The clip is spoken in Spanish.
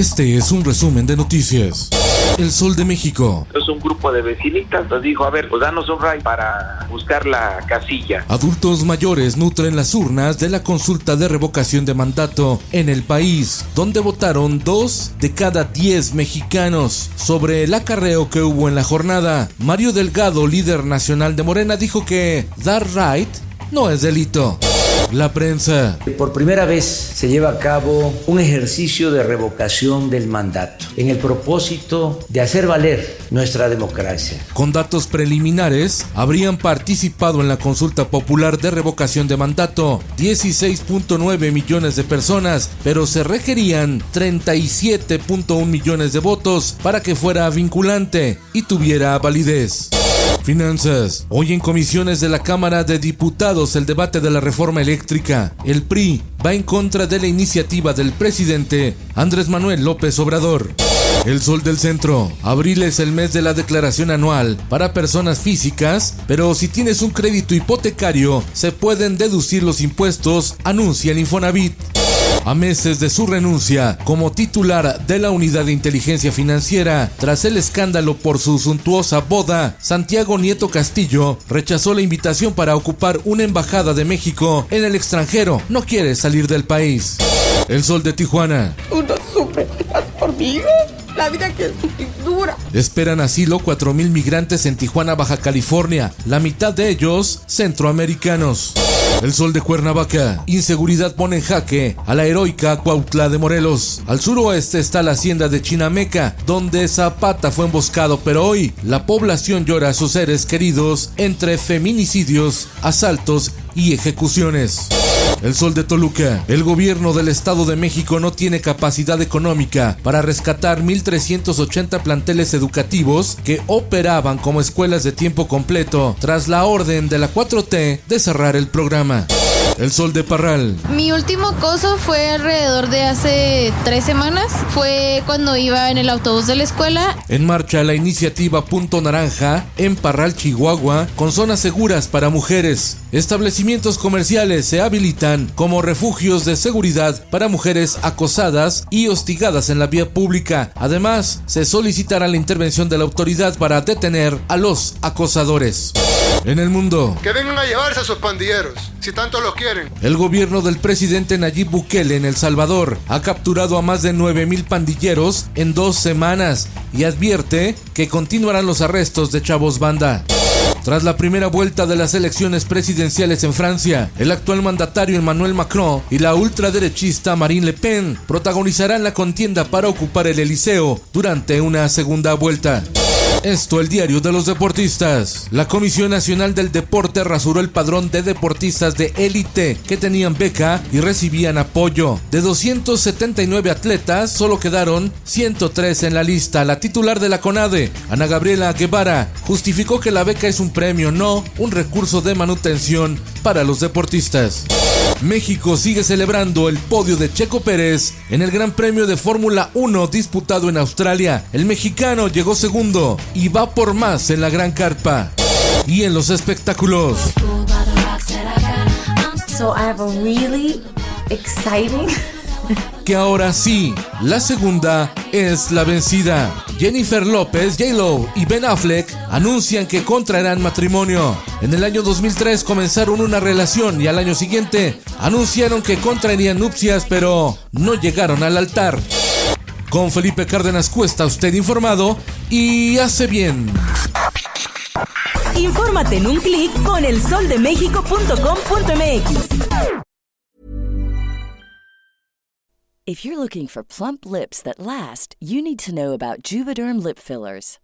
Este es un resumen de noticias. El Sol de México. Es un grupo de vecinitas, nos dijo, a ver, pues danos un ray para buscar la casilla. Adultos mayores nutren las urnas de la consulta de revocación de mandato en el país, donde votaron dos de cada diez mexicanos. Sobre el acarreo que hubo en la jornada, Mario Delgado, líder nacional de Morena, dijo que dar right no es delito. La prensa. Por primera vez se lleva a cabo un ejercicio de revocación del mandato en el propósito de hacer valer nuestra democracia. Con datos preliminares, habrían participado en la consulta popular de revocación de mandato 16.9 millones de personas, pero se requerían 37.1 millones de votos para que fuera vinculante y tuviera validez. Finanzas. Hoy en comisiones de la Cámara de Diputados el debate de la reforma eléctrica. El PRI va en contra de la iniciativa del presidente Andrés Manuel López Obrador. El Sol del Centro. Abril es el mes de la declaración anual para personas físicas, pero si tienes un crédito hipotecario, se pueden deducir los impuestos, anuncia el Infonavit. A meses de su renuncia como titular de la Unidad de Inteligencia Financiera, tras el escándalo por su suntuosa boda, Santiago Nieto Castillo rechazó la invitación para ocupar una embajada de México en el extranjero. No quiere salir del país. El sol de Tijuana. Uno sufre por mí. La vida que es dura. Esperan asilo 4.000 migrantes en Tijuana, Baja California, la mitad de ellos centroamericanos. El sol de Cuernavaca. Inseguridad pone en jaque a la heroica Cuautla de Morelos. Al suroeste está la hacienda de Chinameca, donde Zapata fue emboscado, pero hoy la población llora a sus seres queridos entre feminicidios, asaltos y ejecuciones. El Sol de Toluca. El gobierno del Estado de México no tiene capacidad económica para rescatar 1.380 planteles educativos que operaban como escuelas de tiempo completo tras la orden de la 4T de cerrar el programa. El Sol de Parral. Mi último acoso fue alrededor de hace tres semanas. Fue cuando iba en el autobús de la escuela. En marcha la iniciativa Punto Naranja en Parral, Chihuahua, con zonas seguras para mujeres. Establecimientos comerciales se habilitan como refugios de seguridad para mujeres acosadas y hostigadas en la vía pública. Además, se solicitará la intervención de la autoridad para detener a los acosadores. En el mundo. Que vengan a llevarse a sus pandilleros, si tanto los quieren. El gobierno del presidente Nayib Bukele en El Salvador ha capturado a más de 9.000 pandilleros en dos semanas y advierte que continuarán los arrestos de chavos banda. Tras la primera vuelta de las elecciones presidenciales en Francia, el actual mandatario Emmanuel Macron y la ultraderechista Marine Le Pen protagonizarán la contienda para ocupar el Eliseo durante una segunda vuelta. Esto el diario de los deportistas. La Comisión Nacional del Deporte rasuró el padrón de deportistas de élite que tenían beca y recibían apoyo. De 279 atletas, solo quedaron 103 en la lista. La titular de la CONADE, Ana Gabriela Guevara, justificó que la beca es un premio, no un recurso de manutención para los deportistas. México sigue celebrando el podio de Checo Pérez en el Gran Premio de Fórmula 1 disputado en Australia. El mexicano llegó segundo y va por más en la Gran Carpa. Y en los espectáculos. So I have a really exciting que ahora sí, la segunda es la vencida. Jennifer López, J-Lo y Ben Affleck anuncian que contraerán matrimonio. En el año 2003 comenzaron una relación y al año siguiente anunciaron que contraerían nupcias, pero no llegaron al altar. Con Felipe Cárdenas Cuesta, usted informado y hace bien. Infórmate en un clic con elsoldemexico.com.mx. If you're looking for plump lips that last, you need to know about Juvederm lip fillers.